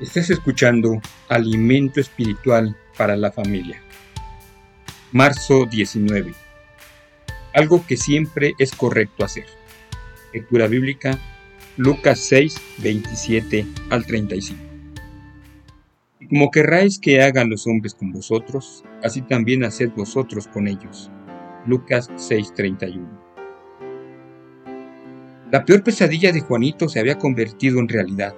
Estás escuchando Alimento Espiritual para la Familia. Marzo 19. Algo que siempre es correcto hacer. Lectura bíblica Lucas 6, 27 al 35. Y como querráis que hagan los hombres con vosotros, así también haced vosotros con ellos. Lucas 6, 31. La peor pesadilla de Juanito se había convertido en realidad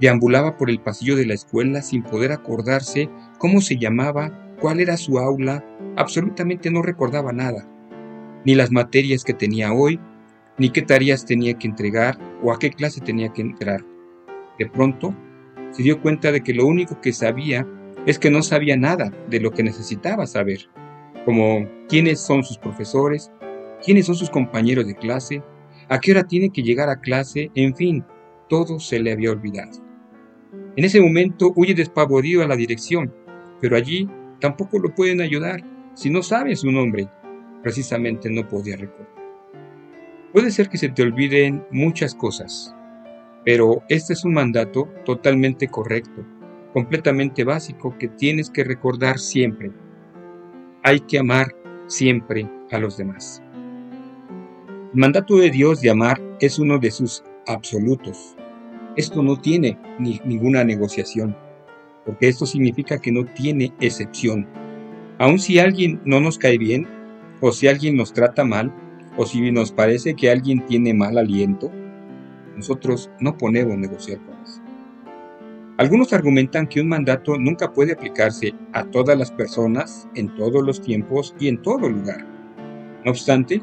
Deambulaba por el pasillo de la escuela sin poder acordarse cómo se llamaba, cuál era su aula, absolutamente no recordaba nada, ni las materias que tenía hoy, ni qué tareas tenía que entregar o a qué clase tenía que entrar. De pronto, se dio cuenta de que lo único que sabía es que no sabía nada de lo que necesitaba saber, como quiénes son sus profesores, quiénes son sus compañeros de clase, a qué hora tiene que llegar a clase, en fin, todo se le había olvidado. En ese momento huye despavorido a la dirección, pero allí tampoco lo pueden ayudar si no sabe su nombre. Precisamente no podía recordar. Puede ser que se te olviden muchas cosas, pero este es un mandato totalmente correcto, completamente básico que tienes que recordar siempre. Hay que amar siempre a los demás. El mandato de Dios de amar es uno de sus absolutos. Esto no tiene ni, ninguna negociación, porque esto significa que no tiene excepción. Aun si alguien no nos cae bien, o si alguien nos trata mal, o si nos parece que alguien tiene mal aliento, nosotros no ponemos negociar con eso. Algunos argumentan que un mandato nunca puede aplicarse a todas las personas, en todos los tiempos y en todo lugar. No obstante,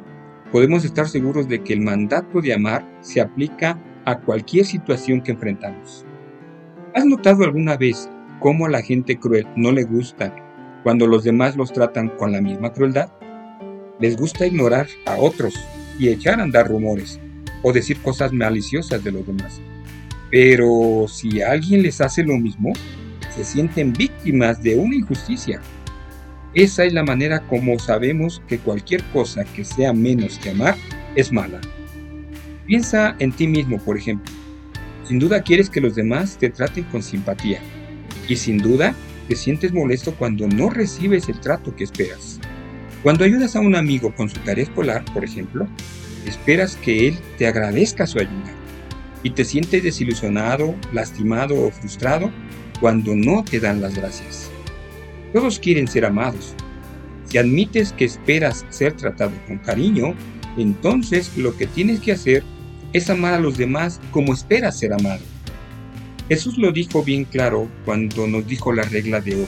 podemos estar seguros de que el mandato de amar se aplica a cualquier situación que enfrentamos. ¿Has notado alguna vez cómo a la gente cruel no le gusta cuando los demás los tratan con la misma crueldad? Les gusta ignorar a otros y echar a andar rumores o decir cosas maliciosas de los demás. Pero si alguien les hace lo mismo, se sienten víctimas de una injusticia. Esa es la manera como sabemos que cualquier cosa que sea menos que amar es mala. Piensa en ti mismo, por ejemplo. Sin duda quieres que los demás te traten con simpatía. Y sin duda te sientes molesto cuando no recibes el trato que esperas. Cuando ayudas a un amigo con su tarea escolar, por ejemplo, esperas que él te agradezca su ayuda. Y te sientes desilusionado, lastimado o frustrado cuando no te dan las gracias. Todos quieren ser amados. Si admites que esperas ser tratado con cariño, entonces lo que tienes que hacer es amar a los demás como espera ser amado. Jesús lo dijo bien claro cuando nos dijo la regla de oro.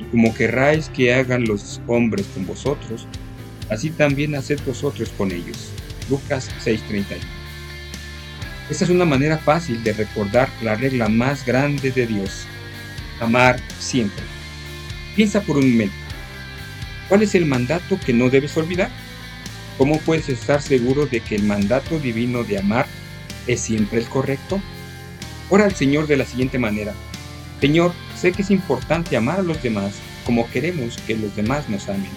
Y como querráis que hagan los hombres con vosotros, así también haced vosotros con ellos. Lucas 6:31. Esta es una manera fácil de recordar la regla más grande de Dios. Amar siempre. Piensa por un momento. ¿Cuál es el mandato que no debes olvidar? ¿Cómo puedes estar seguro de que el mandato divino de amar es siempre el correcto? Ora al Señor de la siguiente manera. Señor, sé que es importante amar a los demás como queremos que los demás nos amen.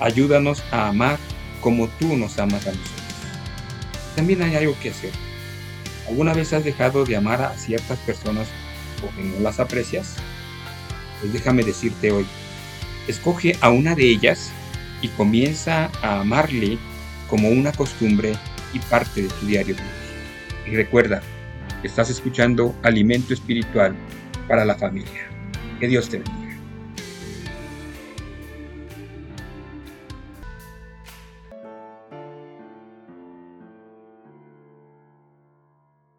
Ayúdanos a amar como tú nos amas a nosotros. También hay algo que hacer. ¿Alguna vez has dejado de amar a ciertas personas porque no las aprecias? Pues déjame decirte hoy, escoge a una de ellas y comienza a amarle como una costumbre y parte de tu diario Y recuerda, estás escuchando Alimento Espiritual para la Familia. Que Dios te bendiga.